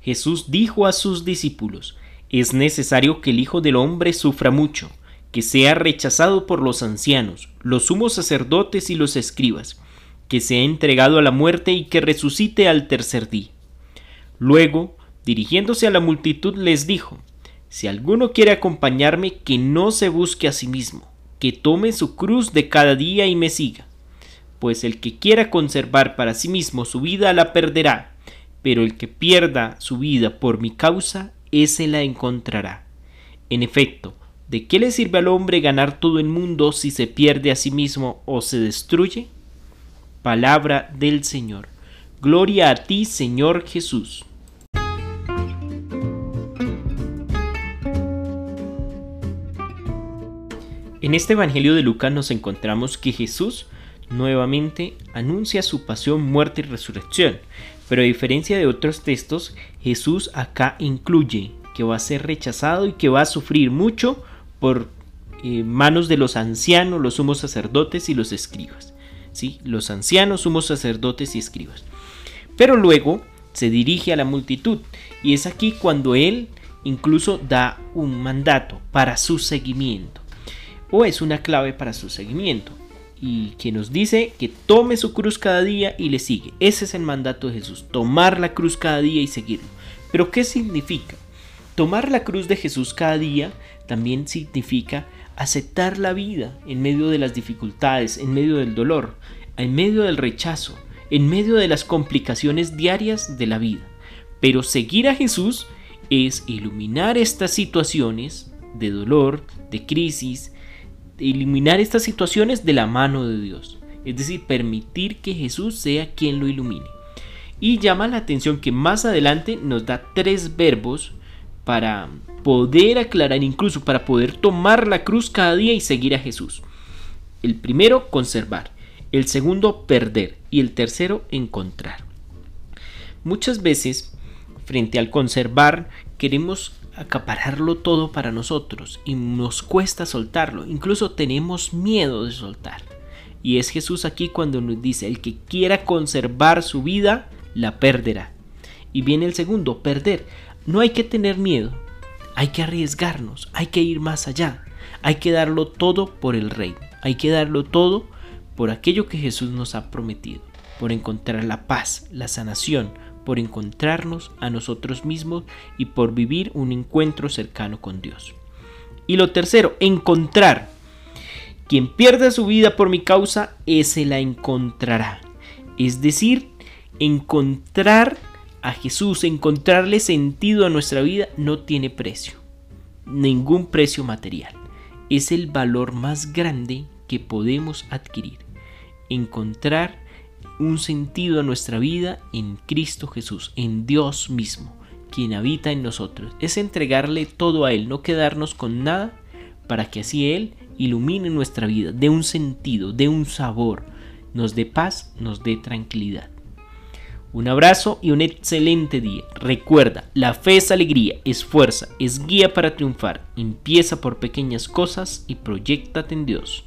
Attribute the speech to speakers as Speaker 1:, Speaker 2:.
Speaker 1: Jesús dijo a sus discípulos, es necesario que el Hijo del Hombre sufra mucho, que sea rechazado por los ancianos, los sumos sacerdotes y los escribas, que sea entregado a la muerte y que resucite al tercer día. Luego, dirigiéndose a la multitud, les dijo, Si alguno quiere acompañarme, que no se busque a sí mismo, que tome su cruz de cada día y me siga. Pues el que quiera conservar para sí mismo su vida la perderá, pero el que pierda su vida por mi causa ese la encontrará. En efecto, ¿de qué le sirve al hombre ganar todo el mundo si se pierde a sí mismo o se destruye? Palabra del Señor. Gloria a ti, Señor Jesús. En este Evangelio de Lucas nos encontramos que Jesús nuevamente anuncia su pasión, muerte y resurrección, pero a diferencia de otros textos, Jesús acá incluye que va a ser rechazado y que va a sufrir mucho por eh, manos de los ancianos, los sumos sacerdotes y los escribas. ¿sí? Los ancianos, sumos sacerdotes y escribas. Pero luego se dirige a la multitud y es aquí cuando él incluso da un mandato para su seguimiento o es una clave para su seguimiento y que nos dice que tome su cruz cada día y le sigue. Ese es el mandato de Jesús, tomar la cruz cada día y seguirlo. Pero ¿qué significa? Tomar la cruz de Jesús cada día también significa aceptar la vida en medio de las dificultades, en medio del dolor, en medio del rechazo, en medio de las complicaciones diarias de la vida. Pero seguir a Jesús es iluminar estas situaciones de dolor, de crisis, eliminar estas situaciones de la mano de Dios. Es decir, permitir que Jesús sea quien lo ilumine. Y llama la atención que más adelante nos da tres verbos para poder aclarar, incluso para poder tomar la cruz cada día y seguir a Jesús. El primero, conservar. El segundo, perder. Y el tercero, encontrar. Muchas veces, frente al conservar, queremos acapararlo todo para nosotros y nos cuesta soltarlo, incluso tenemos miedo de soltar. Y es Jesús aquí cuando nos dice, el que quiera conservar su vida, la perderá. Y viene el segundo, perder. No hay que tener miedo, hay que arriesgarnos, hay que ir más allá, hay que darlo todo por el reino, hay que darlo todo por aquello que Jesús nos ha prometido, por encontrar la paz, la sanación, por encontrarnos a nosotros mismos y por vivir un encuentro cercano con Dios. Y lo tercero, encontrar. Quien pierda su vida por mi causa, ese la encontrará. Es decir, encontrar a Jesús, encontrarle sentido a nuestra vida, no tiene precio. Ningún precio material. Es el valor más grande que podemos adquirir. Encontrar un sentido a nuestra vida en Cristo Jesús, en Dios mismo, quien habita en nosotros. Es entregarle todo a Él, no quedarnos con nada, para que así Él ilumine nuestra vida, dé un sentido, dé un sabor, nos dé paz, nos dé tranquilidad. Un abrazo y un excelente día. Recuerda, la fe es alegría, es fuerza, es guía para triunfar. Empieza por pequeñas cosas y proyectate en Dios.